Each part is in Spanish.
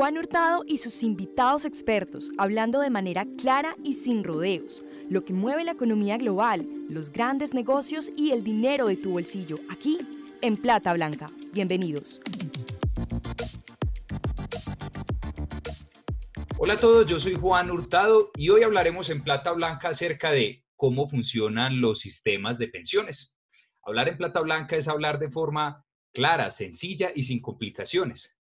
Juan Hurtado y sus invitados expertos, hablando de manera clara y sin rodeos, lo que mueve la economía global, los grandes negocios y el dinero de tu bolsillo, aquí en Plata Blanca. Bienvenidos. Hola a todos, yo soy Juan Hurtado y hoy hablaremos en Plata Blanca acerca de cómo funcionan los sistemas de pensiones. Hablar en Plata Blanca es hablar de forma clara, sencilla y sin complicaciones,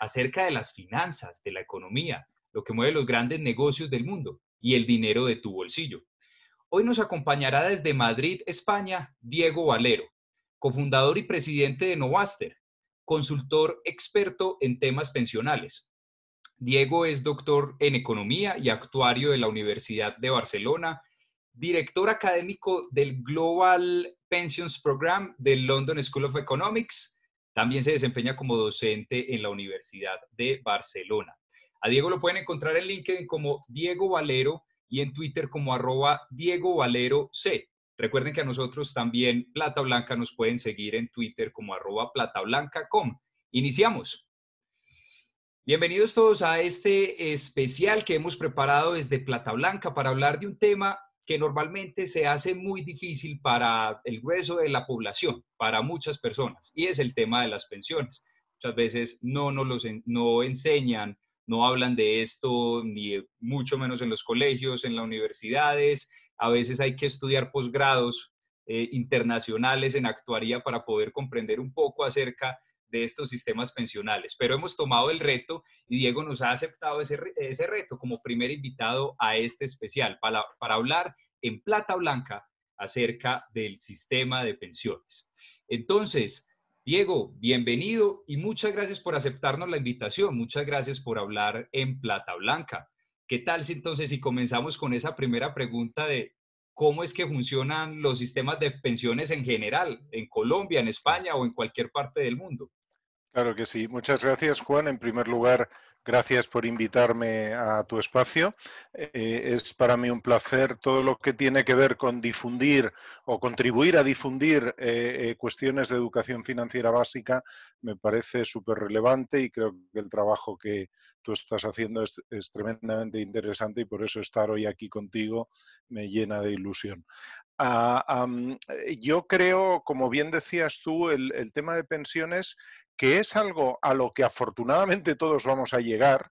acerca de las finanzas, de la economía, lo que mueve los grandes negocios del mundo y el dinero de tu bolsillo. Hoy nos acompañará desde Madrid, España, Diego Valero, cofundador y presidente de Novaster, consultor experto en temas pensionales, Diego es doctor en economía y actuario de la Universidad de Barcelona, director académico del Global Pensions Program del London School of Economics. También se desempeña como docente en la Universidad de Barcelona. A Diego lo pueden encontrar en LinkedIn como Diego Valero y en Twitter como arroba Diego Valero C. Recuerden que a nosotros también Plata Blanca nos pueden seguir en Twitter como arroba platablanca.com. Iniciamos. Bienvenidos todos a este especial que hemos preparado desde Plata Blanca para hablar de un tema que normalmente se hace muy difícil para el grueso de la población, para muchas personas, y es el tema de las pensiones. Muchas veces no nos los no enseñan, no hablan de esto, ni mucho menos en los colegios, en las universidades. A veces hay que estudiar posgrados eh, internacionales en actuaría para poder comprender un poco acerca de estos sistemas pensionales. Pero hemos tomado el reto y Diego nos ha aceptado ese, ese reto como primer invitado a este especial para, para hablar en plata blanca acerca del sistema de pensiones. Entonces, Diego, bienvenido y muchas gracias por aceptarnos la invitación. Muchas gracias por hablar en Plata Blanca. ¿Qué tal si entonces si comenzamos con esa primera pregunta de cómo es que funcionan los sistemas de pensiones en general, en Colombia, en España o en cualquier parte del mundo? Claro que sí. Muchas gracias, Juan. En primer lugar, gracias por invitarme a tu espacio. Eh, es para mí un placer todo lo que tiene que ver con difundir o contribuir a difundir eh, eh, cuestiones de educación financiera básica. Me parece súper relevante y creo que el trabajo que tú estás haciendo es, tremendamente interesante y por eso estar hoy aquí contigo me llena de ilusión. Ah, yo creo, como bien decías tú, el tema de pensiones que es algo a lo que afortunadamente todos vamos a llegar,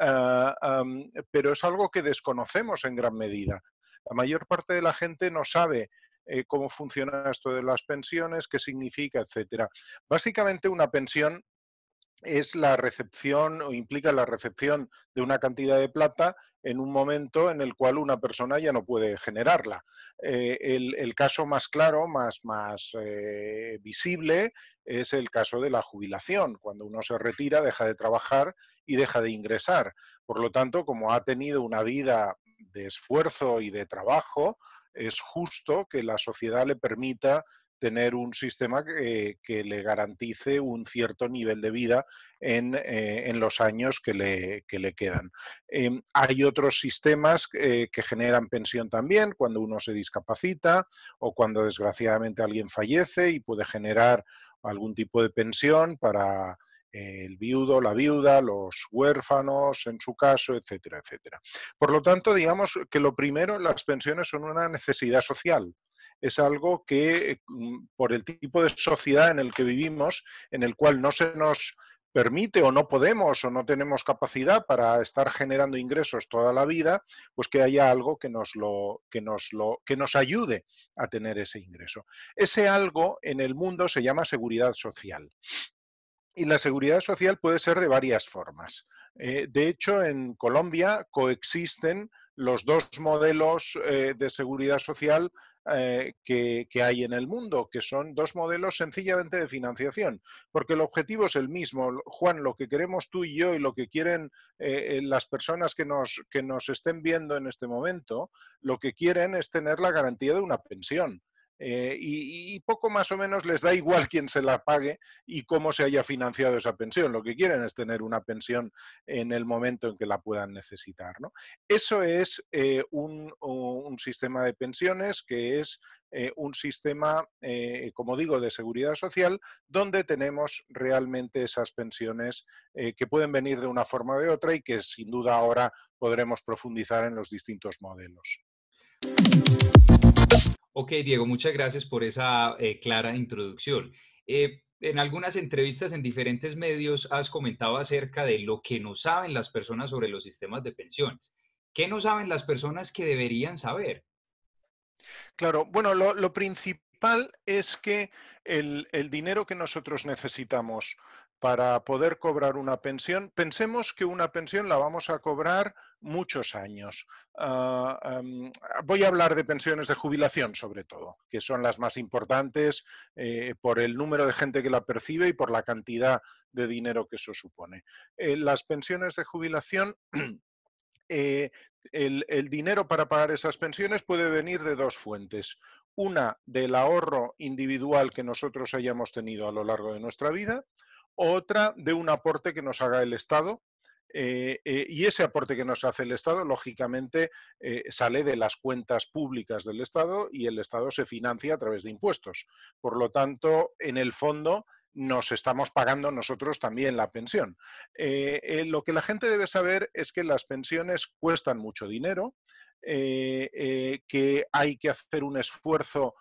ah, pero es algo que desconocemos en gran medida. La mayor parte de la gente no sabe eh, cómo funciona esto de las pensiones, qué significa, etcétera. Básicamente una pensión es la recepción o implica la recepción de una cantidad de plata en un momento en el cual una persona ya no puede generarla. Eh, el, caso más claro, más, más eh, visible, es el caso de la jubilación. Cuando uno se retira, deja de trabajar y deja de ingresar. Por lo tanto, como ha tenido una vida de esfuerzo y de trabajo, es justo que la sociedad le permita tener un sistema que, le garantice un cierto nivel de vida en, eh, los años que le, le quedan. Em, hay otros sistemas eh, que generan pensión también cuando uno se discapacita o cuando desgraciadamente alguien fallece y puede generar algún tipo de pensión para el viudo, la viuda, los huérfanos, en su caso, etcétera, etcétera. Por lo tanto, digamos que lo primero, las pensiones son una necesidad social es algo que, mm, por el tipo de sociedad en el que vivimos, en el cual no se nos permite o no podemos o no tenemos capacidad para estar generando ingresos toda la vida, pues que haya algo que nos lo que nos lo que nos ayude a tener ese ingreso. Ese algo en el mundo se llama seguridad social. Y la seguridad social puede ser de varias formas. Eh, de hecho, en Colombia coexisten los dos modelos eh, de seguridad social eh, que, hay en el mundo, que son dos modelos sencillamente de financiación, porque el objetivo es el mismo. Juan, lo que queremos tú y yo y lo que quieren eh, eh, las personas que nos, que nos estén viendo en este momento, lo que quieren es tener la garantía de una pensión. Eh, y, poco más o menos les da igual quién se la pague y cómo se haya financiado esa pensión. Lo que quieren es tener una pensión en el momento en que la puedan necesitar. Eso es eh, un, sistema de pensiones que es eh, un sistema, como digo, de seguridad social, donde tenemos realmente esas pensiones que pueden venir de una forma o de otra y que sin duda ahora podremos profundizar en los distintos modelos. Ok, Diego, muchas gracias por esa eh, clara introducción. Eh, en algunas entrevistas en diferentes medios has comentado acerca de lo que no saben las personas sobre los sistemas de pensiones. ¿Qué no saben las personas que deberían saber? Claro, bueno, lo, principal es que el, el, dinero que nosotros necesitamos para poder cobrar una pensión, pensemos que una pensión la vamos a cobrar muchos años. Ah, voy a hablar de pensiones de jubilación, sobre todo, que son las más importantes eh, por el número de gente que la percibe y por la cantidad de dinero que eso supone. Eh, las pensiones de jubilación eh, el, el, dinero para pagar esas pensiones puede venir de dos fuentes. Una del ahorro individual que nosotros hayamos tenido a lo largo de nuestra vida otra de un aporte que nos haga el Estado. Eh, eh, y ese aporte que nos hace el Estado, lógicamente, eh, sale de las cuentas públicas del Estado y el Estado se financia a través de impuestos. Por lo tanto, en el fondo, nos estamos pagando nosotros también la pensión. lo que la gente debe saber es que las pensiones cuestan mucho dinero, que hay que hacer un esfuerzo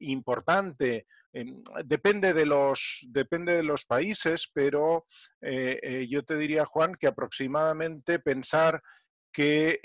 importante Em, depende, de los, depende de los países, pero eh, eh, yo te diría, Juan, que aproximadamente pensar que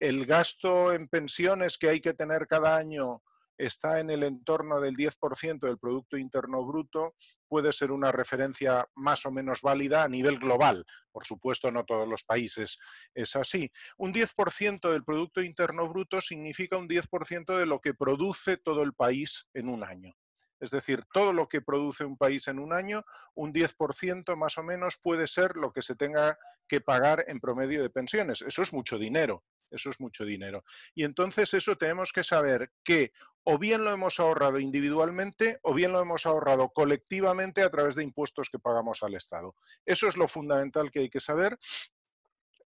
el, gasto en pensiones que hay que tener cada año está en el entorno del 10% del Producto Interno Bruto, puede ser una referencia más o menos válida a nivel global. Por supuesto, no todos los países es así. Un 10% del Producto Interno Bruto significa un 10% de lo que produce todo el país en un año. Es decir, todo lo que produce un país en un año, un 10% más o menos puede ser lo que se tenga que pagar en promedio de pensiones. Eso es mucho dinero, eso es mucho dinero. Y entonces eso tenemos que saber que o bien lo hemos ahorrado individualmente o bien lo hemos ahorrado colectivamente a través de impuestos que pagamos al Estado. Eso es lo fundamental que hay que saber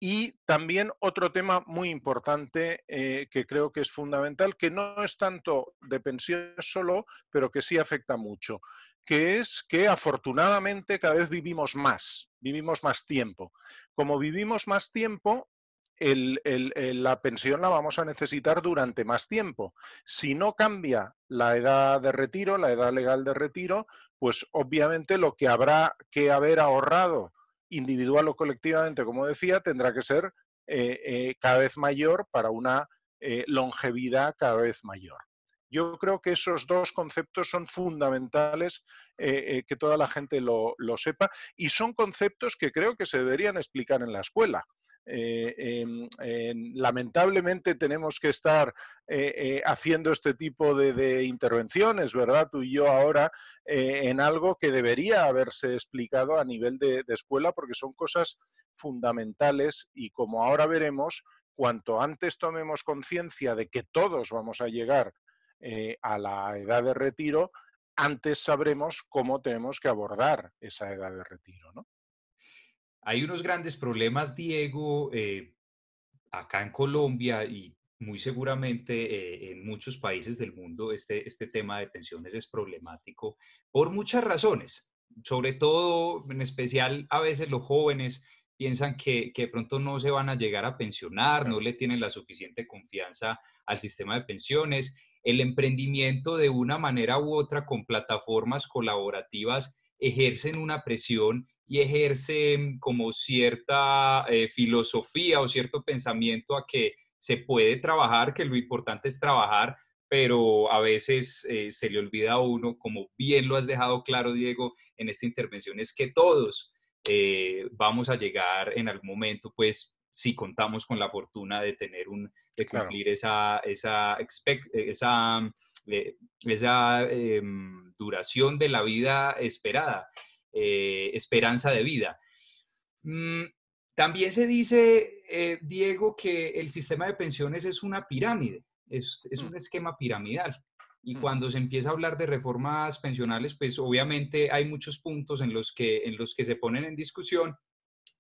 y también otro tema muy importante eh, que creo que es fundamental, que no es tanto de pensiones solo, pero que sí afecta mucho, que es que afortunadamente cada vez vivimos más, vivimos más tiempo. Como vivimos más tiempo, la pensión la vamos a necesitar durante más tiempo. Si no cambia la edad de retiro, la edad legal de retiro, pues obviamente lo que habrá que haber ahorrado individual o colectivamente, como decía, tendrá que ser eh, eh, cada vez mayor para una eh, longevidad cada vez mayor. Yo creo que esos dos conceptos son fundamentales que toda la gente lo, sepa y son conceptos que creo que se deberían explicar en la escuela. Em, lamentablemente tenemos que estar haciendo este tipo de, intervenciones, ¿verdad? Tú y yo ahora, en algo que debería haberse explicado a nivel de, escuela, porque son cosas fundamentales y como ahora veremos, cuanto antes tomemos conciencia de que todos vamos a llegar a la edad de retiro, antes sabremos cómo tenemos que abordar esa edad de retiro, ¿no? Hay unos grandes problemas, Diego, eh, acá en Colombia y muy seguramente eh, en muchos países del mundo este, este tema de pensiones es problemático por muchas razones. Sobre todo, en especial, a veces los jóvenes piensan que, que de pronto no se van a llegar a pensionar, no le tienen la suficiente confianza al sistema de pensiones. El emprendimiento de una manera u otra con plataformas colaborativas ejercen una presión y ejerce como cierta eh, filosofía o cierto pensamiento a que se puede trabajar, que lo importante es trabajar, pero a veces eh, se le olvida a uno, como bien lo has dejado claro, Diego, en esta intervención, es que todos eh, vamos a llegar en algún momento, pues, si contamos con la fortuna de tener un, de cumplir esa, esa, esa, esa em, duración de la vida esperada. Eh, esperanza de vida. Mm, también se dice, eh, Diego, que el sistema de pensiones es una pirámide, es, mm. un esquema piramidal. Y cuando se empieza a hablar de reformas pensionales, pues obviamente hay muchos puntos en los que, en los que se ponen en discusión,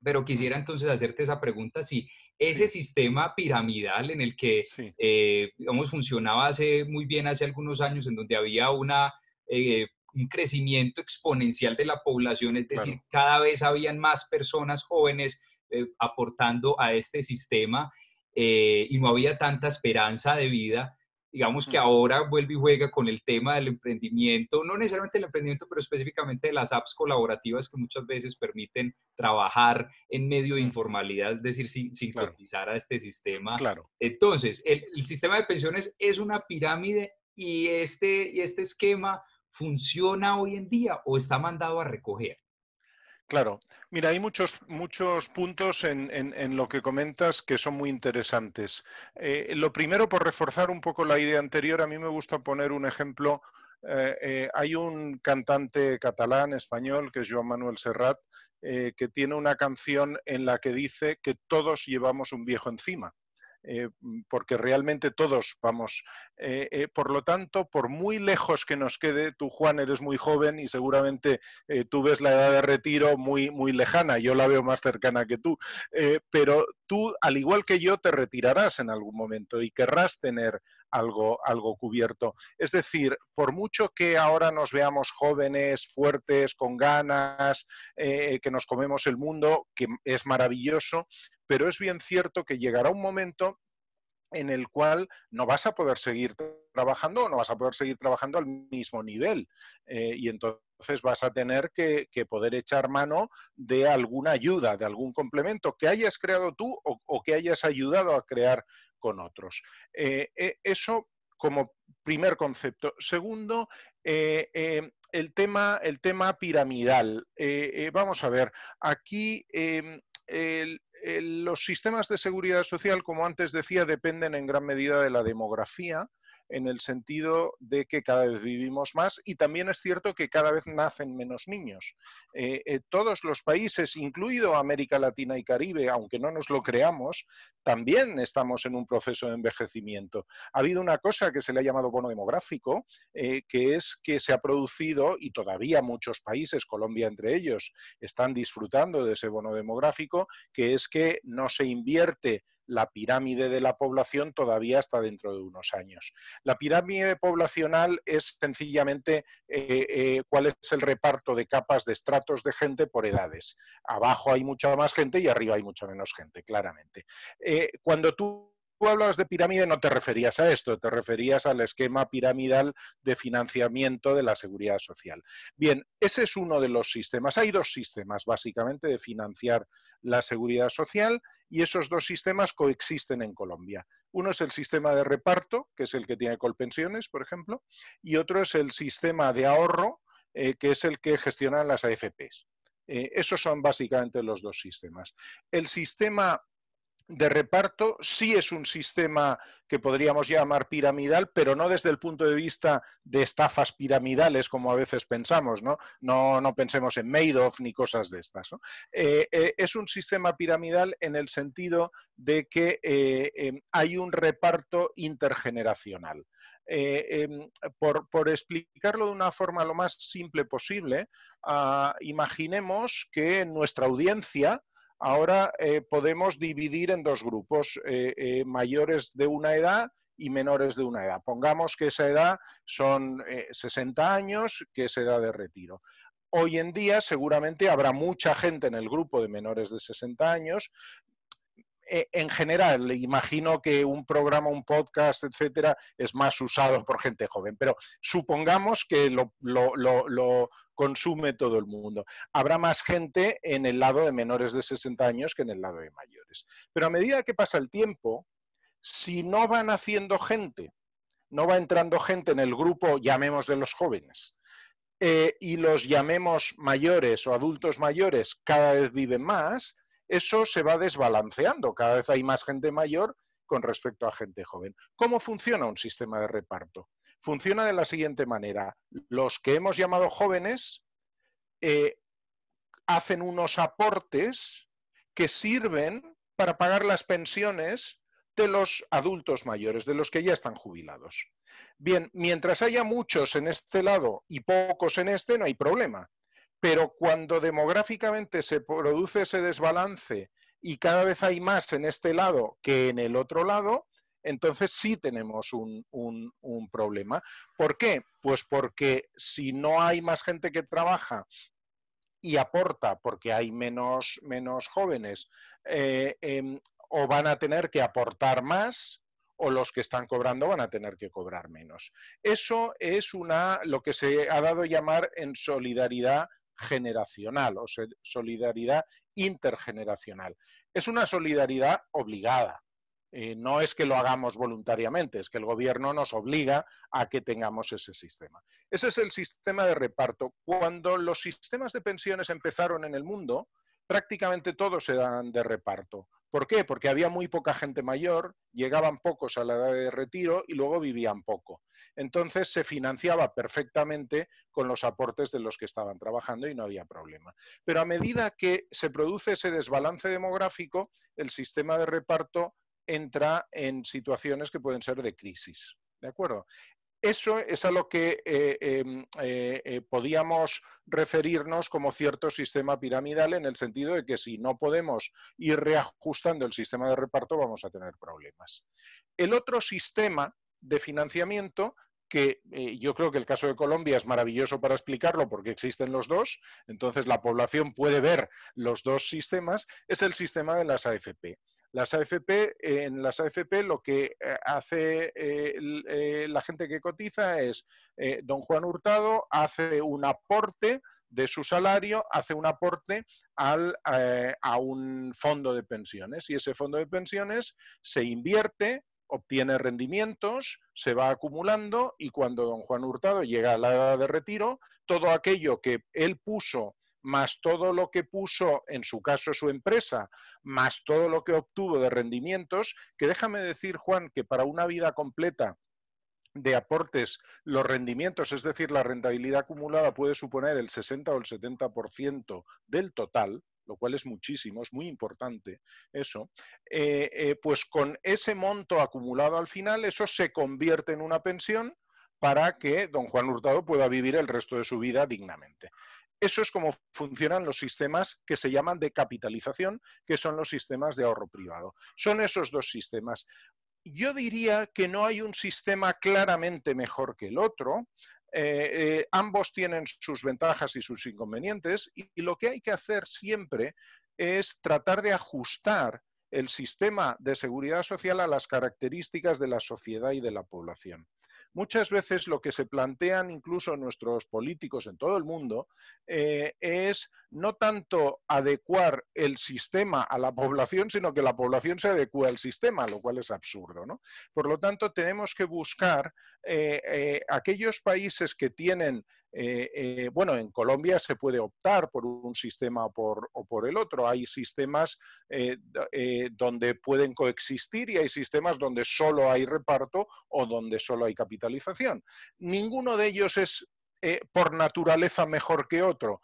pero quisiera entonces hacerte esa pregunta, si ese sistema piramidal en el que, eh, digamos, funcionaba hace muy bien hace algunos años, en donde había una, eh, un crecimiento exponencial de la población, es decir, cada vez habían más personas jóvenes eh, aportando a este sistema y no había tanta esperanza de vida. Digamos que ahora vuelve y juega con el tema del emprendimiento, no necesariamente el emprendimiento, pero específicamente de las apps colaborativas que muchas veces permiten trabajar en medio de informalidad, es decir, sin, sin a este sistema. Claro. Entonces, el, sistema de pensiones es una pirámide y este, y este esquema funciona hoy en día o está mandado a recoger. Claro, mira, hay muchos, muchos puntos en, lo que comentas que son muy interesantes. Eh, lo primero, por reforzar un poco la idea anterior, a mí me gusta poner un ejemplo. Eh, eh, hay un cantante catalán, español, que es Joan Manuel Serrat, que tiene una canción en la que dice que todos llevamos un viejo encima. Eh, porque realmente todos vamos. Eh, eh, por lo tanto, por muy lejos que nos quede, tú Juan eres muy joven y seguramente tú ves la edad de retiro muy, muy lejana, yo la veo más cercana que tú, pero tú, al igual que yo, te retirarás en algún momento y querrás tener algo, algo cubierto. Es decir, por mucho que ahora nos veamos jóvenes, fuertes, con ganas, que nos comemos el mundo, que es maravilloso, pero es bien cierto que llegará un momento en el cual no vas a poder seguir trabajando o no vas a poder seguir trabajando al mismo nivel. Eh, y entonces vas a tener que, poder echar mano de alguna ayuda, de algún complemento que hayas creado tú o, que hayas ayudado a crear con otros. Eh, eh, eso como primer concepto. Segundo, el, tema, el tema piramidal. vamos a ver, aquí los sistemas de seguridad social, como antes decía, dependen en gran medida de la demografía en el sentido de que cada vez vivimos más y también es cierto que cada vez nacen menos niños. Eh, eh, todos los países, incluido América Latina y Caribe, aunque no nos lo creamos, también estamos en un proceso de envejecimiento. Ha habido una cosa que se le ha llamado bono demográfico, eh, que es que se ha producido, y todavía muchos países, Colombia entre ellos, están disfrutando de ese bono demográfico, que es que no se invierte la pirámide de la población todavía está dentro de unos años. La pirámide poblacional es sencillamente eh, eh, cuál es el reparto de capas de estratos de gente por edades. Abajo hay mucha más gente y arriba hay mucha menos gente, claramente. Eh, cuando tú hablabas de pirámide no te referías a esto, te referías al esquema piramidal de financiamiento de la seguridad social. Bien, ese es uno de los sistemas. Hay dos sistemas básicamente de financiar la seguridad social y esos dos sistemas coexisten en Colombia. Uno es el sistema de reparto, que es el que tiene Colpensiones, por ejemplo, y otro es el sistema de ahorro, eh, que es el que gestionan las AFPs. Eh, esos son básicamente los dos sistemas. El sistema de reparto sí es un sistema que podríamos llamar piramidal, pero no desde el punto de vista de estafas piramidales, como a veces pensamos, ¿no? No, pensemos en Madoff ni cosas de estas. Eh, eh, es un sistema piramidal en el sentido de que eh, em, hay un reparto intergeneracional. Em, por, explicarlo de una forma lo más simple posible, ah, imaginemos que nuestra audiencia Ahora eh, podemos dividir en dos grupos, eh, eh, mayores de una edad y menores de una edad. Pongamos que esa edad son 60 años, que es edad de retiro. Hoy en día seguramente habrá mucha gente en el grupo de menores de 60 años en general, imagino que un programa, un podcast, etcétera, es más usado por gente joven, pero supongamos que lo, consume todo el mundo. Habrá más gente en el lado de menores de 60 años que en el lado de mayores. Pero a medida que pasa el tiempo, si no van haciendo gente, no va entrando gente en el grupo, llamemos de los jóvenes, eh, y los llamemos mayores o adultos mayores cada vez viven más, eso se va desbalanceando. Cada vez hay más gente mayor con respecto a gente joven. ¿Cómo funciona un sistema de reparto? Funciona de la siguiente manera. Los que hemos llamado jóvenes eh, hacen unos aportes que sirven para pagar las pensiones de los adultos mayores, de los que ya están jubilados. Bien, mientras haya muchos en este lado y pocos en este, no hay problema. Pero cuando demográficamente se produce ese desbalance y cada vez hay más en este lado que en el otro lado, entonces sí tenemos un, problema. ¿Por qué? Pues porque si no hay más gente que trabaja y aporta, porque hay menos, menos jóvenes, eh, em, o van a tener que aportar más, o los que están cobrando van a tener que cobrar menos. Eso es una, lo que se ha dado a llamar en solidaridad generacional o solidaridad intergeneracional. Es una solidaridad obligada. Eh, no es que lo hagamos voluntariamente, es que el gobierno nos obliga a que tengamos ese sistema. Ese es el sistema de reparto. Cuando los sistemas de pensiones empezaron en el mundo, prácticamente todos eran de reparto. ¿Por qué? Porque había muy poca gente mayor, llegaban pocos a la edad de retiro y luego vivían poco. Entonces se financiaba perfectamente con los aportes de los que estaban trabajando y no había problema. Pero a medida que se produce ese desbalance demográfico, el sistema de reparto entra en situaciones que pueden ser de crisis. ¿De acuerdo? Eso es a lo que eh, em, eh, eh, podíamos referirnos como cierto sistema piramidal en el sentido de que si no podemos ir reajustando el sistema de reparto vamos a tener problemas. El otro sistema de financiamiento que yo creo que el caso de Colombia es maravilloso para explicarlo porque existen los dos, entonces la población puede ver los dos sistemas, es el sistema de las AFP. Las AFP, en las AFP lo que eh, hace eh, eh, la gente que cotiza es, don Juan Hurtado hace un aporte de su salario, hace un aporte a un fondo de pensiones. Y ese fondo de pensiones se invierte obtiene rendimientos, se va acumulando y cuando don Juan Hurtado llega a la edad de retiro, todo aquello que él puso más todo lo que puso, en su caso, su empresa, más todo lo que obtuvo de rendimientos, que déjame decir, Juan, que para una vida completa de aportes, los rendimientos, es decir, la rentabilidad acumulada puede suponer el 60 o el 70% del total, lo cual es muchísimo, es muy importante eso, eh, eh, pues con ese monto acumulado al final, eso se convierte en una pensión para que don Juan Hurtado pueda vivir el resto de su vida dignamente. Eso es como funcionan los sistemas que se llaman de capitalización, que son los sistemas de ahorro privado. Son esos dos sistemas. Yo diría que no hay un sistema claramente mejor que el otro. Eh, eh, ambos tienen sus ventajas y sus inconvenientes y, y lo que hay que hacer siempre es tratar de ajustar el sistema de seguridad social a las características de la sociedad y de la población. Muchas veces lo que se plantean incluso nuestros políticos en todo el mundo eh, es no tanto adecuar el sistema a la población, sino que la población se adecue al sistema, lo cual es absurdo. Por lo tanto, tenemos que buscar eh, eh, aquellos países que tienen eh, eh, bueno, en Colombia se puede optar por un sistema o por, el otro. Hay sistemas eh, donde pueden coexistir y hay sistemas donde solo hay reparto o donde solo hay capitalización. Ninguno de ellos es por naturaleza mejor que otro.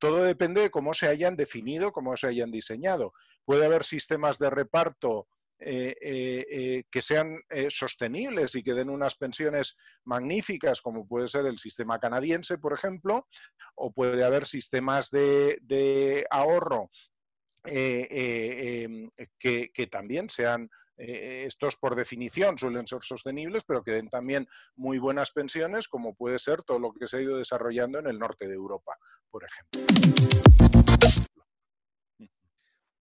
todo depende de cómo se hayan definido, cómo se hayan diseñado. Puede haber sistemas de reparto eh, eh, eh, que sean sostenibles y que den unas pensiones magníficas, como puede ser el sistema canadiense, por ejemplo, o puede haber sistemas de, ahorro em, que, también sean estos por definición suelen ser sostenibles, pero que den también muy buenas pensiones, como puede ser todo lo que se ha ido desarrollando en el norte de Europa, por ejemplo.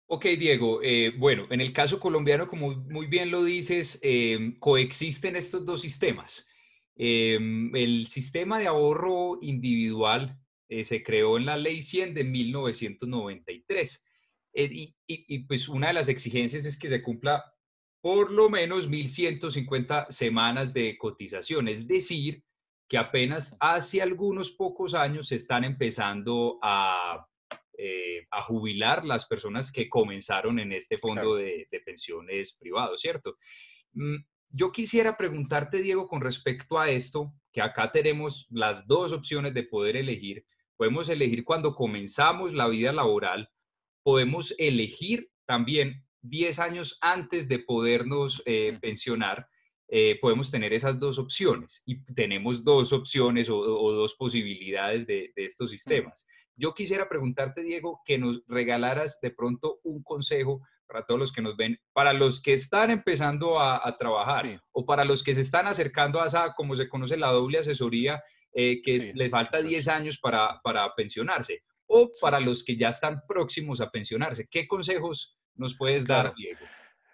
Ok, Diego. Eh, bueno, en el caso colombiano, como muy bien lo dices, em, coexisten estos dos sistemas. Em, el sistema de ahorro individual eh, se creó en la Ley 100 de 1993. Eh, y, y, pues una de las exigencias es que se cumpla por lo menos 1.150 semanas de cotización, es decir, que apenas hace algunos pocos años se están empezando a eh, a jubilar las personas que comenzaron en este fondo de, pensiones privado, ¿cierto? Mm, yo quisiera preguntarte, Diego, con respecto a esto, que acá tenemos las dos opciones de poder elegir. Podemos elegir cuando comenzamos la vida laboral, podemos elegir también 10 años antes de podernos eh, pensionar, eh, podemos tener esas dos opciones y tenemos dos opciones o, dos posibilidades de, estos sistemas. Yo quisiera preguntarte, Diego, que nos regalaras de pronto un consejo para todos los que nos ven, para los que están empezando a, trabajar o para los que se están acercando a esa, como se conoce, la doble asesoría, eh, que les falta 10 años para, para pensionarse, o para los que ya están próximos a pensionarse. ¿Qué consejos nos puedes dar, Diego?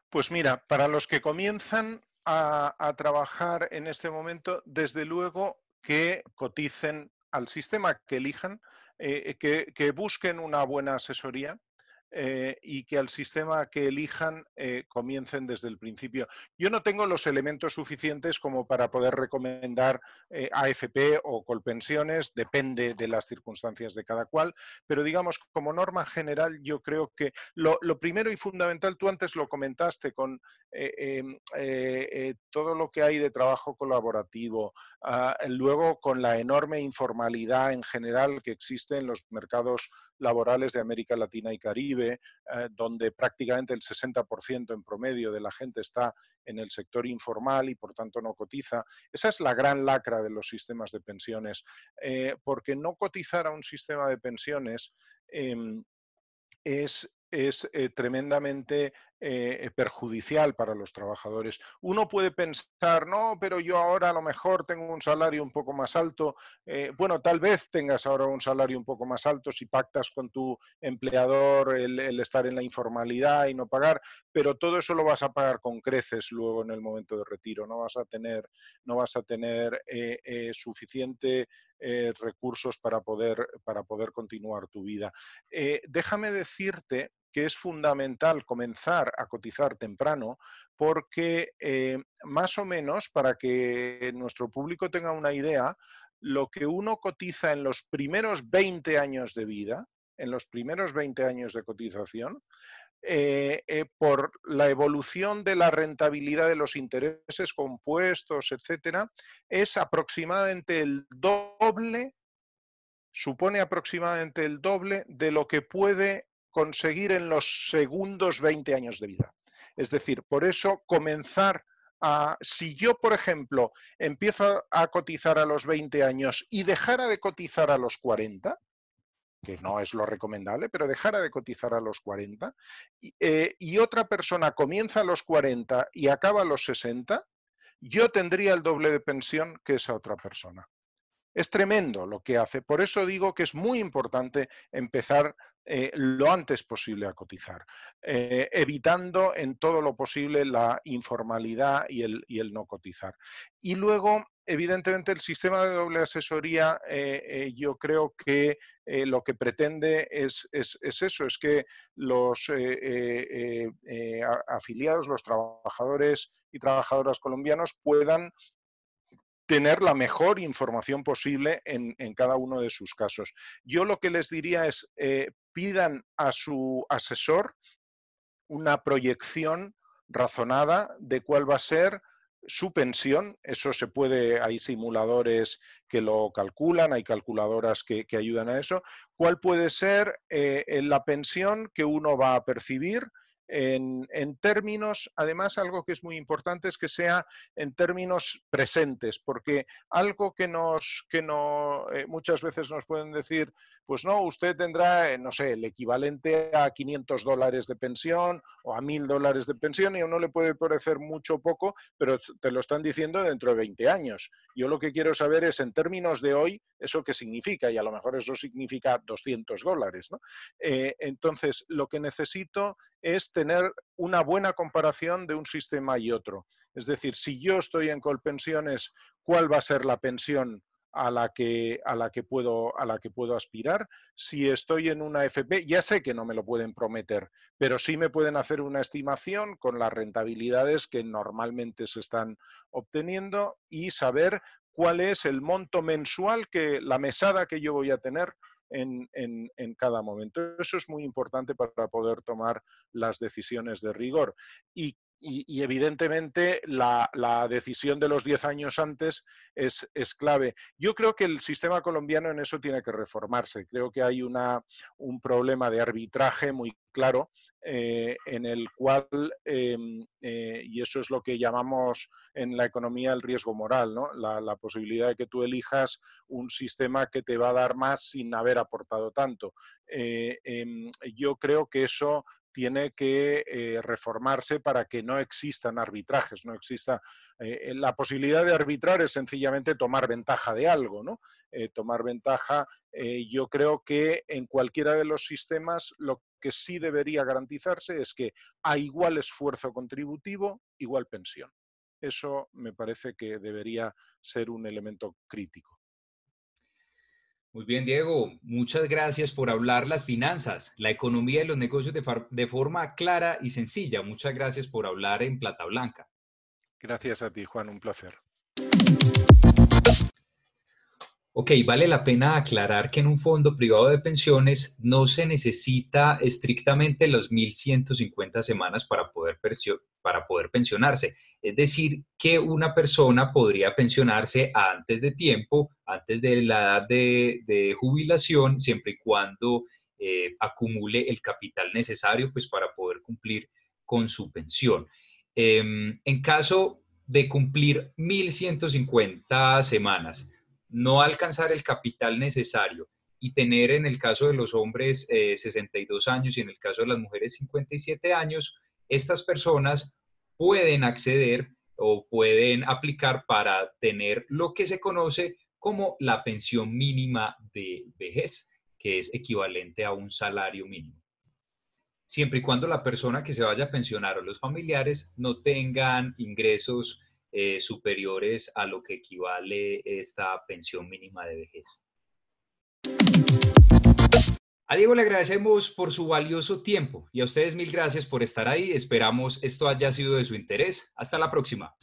Pues mira, para los que comienzan, a, trabajar en este momento, desde luego que coticen al sistema que elijan, eh, que, busquen una buena asesoría, eh, y que al sistema que elijan eh, comiencen desde el principio. Yo no tengo los elementos suficientes como para poder recomendar eh, AFP o Colpensiones, depende de las circunstancias de cada cual, pero digamos, como norma general, yo creo que lo, primero y fundamental, tú antes lo comentaste con em, todo lo que hay de trabajo colaborativo, ah, luego con la enorme informalidad en general que existe en los mercados laborales de América Latina y Caribe, eh, donde prácticamente el 60% en promedio de la gente está en el sector informal y por tanto no cotiza. Esa es la gran lacra de los sistemas de pensiones, eh, porque no cotizar a un sistema de pensiones em, es, es eh, tremendamente eh, perjudicial para los trabajadores. Uno puede pensar, no, pero yo ahora a lo mejor tengo un salario un poco más alto. Eh, bueno, tal vez tengas ahora un salario un poco más alto si pactas con tu empleador el, estar en la informalidad y no pagar, pero todo eso lo vas a pagar con creces luego en el momento de retiro. No vas a tener, no vas a tener suficiente recursos para poder, para poder continuar tu vida. déjame decirte que es fundamental comenzar a cotizar temprano porque eh, más o menos, para que nuestro público tenga una idea, lo que uno cotiza en los primeros 20 años de vida, en los primeros 20 años de cotización, eh, eh, por la evolución de la rentabilidad de los intereses compuestos, etcétera, es aproximadamente el doble, supone aproximadamente el doble de lo que puede conseguir en los segundos 20 años de vida. Es decir, por eso comenzar a, si yo, por ejemplo, empiezo a cotizar a los 20 años y dejara de cotizar a los 40, que no es lo recomendable, pero dejara de cotizar a los 40, eh, y, otra persona comienza a los 40 y acaba a los 60, yo tendría el doble de pensión que esa otra persona. Es tremendo lo que hace. Por eso digo que es muy importante empezar eh, lo antes posible a cotizar, eh, evitando en todo lo posible la informalidad y el, no cotizar. Y luego, evidentemente, el sistema de doble asesoría, eh, yo creo que lo que pretende es, eso, es que los afiliados, los trabajadores y trabajadoras colombianos puedan tener la mejor información posible en, cada uno de sus casos. Yo lo que les diría es, eh, pidan a su asesor una proyección razonada de cuál va a ser su pensión, eso se puede, hay simuladores que lo calculan, hay calculadoras que, ayudan a eso, cuál puede ser eh, la pensión que uno va a percibir en, términos, además algo que es muy importante es que sea en términos presentes, porque algo que nos, que no, eh, muchas veces nos pueden decir, pues no, usted tendrá, eh, no sé, el equivalente a 500 dólares de pensión o a 1000 dólares de pensión y a uno le puede parecer mucho o poco, pero te lo están diciendo dentro de 20 años. Yo lo que quiero saber es en términos de hoy, eso qué significa y a lo mejor eso significa 200 dólares. ¿no? Eh, entonces, lo que necesito es tener una buena comparación de un sistema y otro. Es decir, si yo estoy en Colpensiones, ¿cuál va a ser la pensión a la que, a la que, puedo, a la que puedo aspirar. Si estoy en una FP, ya sé que no me lo pueden prometer, pero sí me pueden hacer una estimación con las rentabilidades que normalmente se están obteniendo y saber cuál es el monto mensual que la mesada que yo voy a tener en, en, cada momento. Eso es muy importante para poder tomar las decisiones de rigor. Y y, evidentemente la, decisión de los 10 años antes es, clave. Yo creo que el sistema colombiano en eso tiene que reformarse. Creo que hay una, un problema de arbitraje muy claro eh, en el cual, em, eh, y eso es lo que llamamos en la economía el riesgo moral, ¿no? la, la, posibilidad de que tú elijas un sistema que te va a dar más sin haber aportado tanto. Eh, em, yo creo que eso tiene que eh, reformarse para que no existan arbitrajes, no exista eh, la posibilidad de arbitrar es sencillamente tomar ventaja de algo, ¿no? Eh, tomar ventaja, yo creo que en cualquiera de los sistemas lo que sí debería garantizarse es que a igual esfuerzo contributivo, igual pensión. Eso me parece que debería ser un elemento crítico. Muy bien, Diego. Muchas gracias por hablar las finanzas, la economía y los negocios de, forma clara y sencilla. Muchas gracias por hablar en Plata Blanca. Gracias a ti, Juan. Un placer. Ok, vale la pena aclarar que en un fondo privado de pensiones no se necesita estrictamente las 1.150 semanas para poder, para poder pensionarse. Es decir, que una persona podría pensionarse antes de tiempo, antes de la edad de, jubilación, siempre y cuando eh, acumule el capital necesario pues, para poder cumplir con su pensión. Em, en caso de cumplir 1.150 semanas, no alcanzar el capital necesario y tener en el caso de los hombres 62 eh, años y en el caso de las mujeres 57 años, estas personas pueden acceder o pueden aplicar para tener lo que se conoce como la pensión mínima de vejez, que es equivalente a un salario mínimo. Siempre y cuando la persona que se vaya a pensionar o los familiares no tengan ingresos eh, superiores a lo que equivale esta pensión mínima de vejez. A Diego le agradecemos por su valioso tiempo y a ustedes mil gracias por estar ahí. Esperamos esto haya sido de su interés. Hasta la próxima.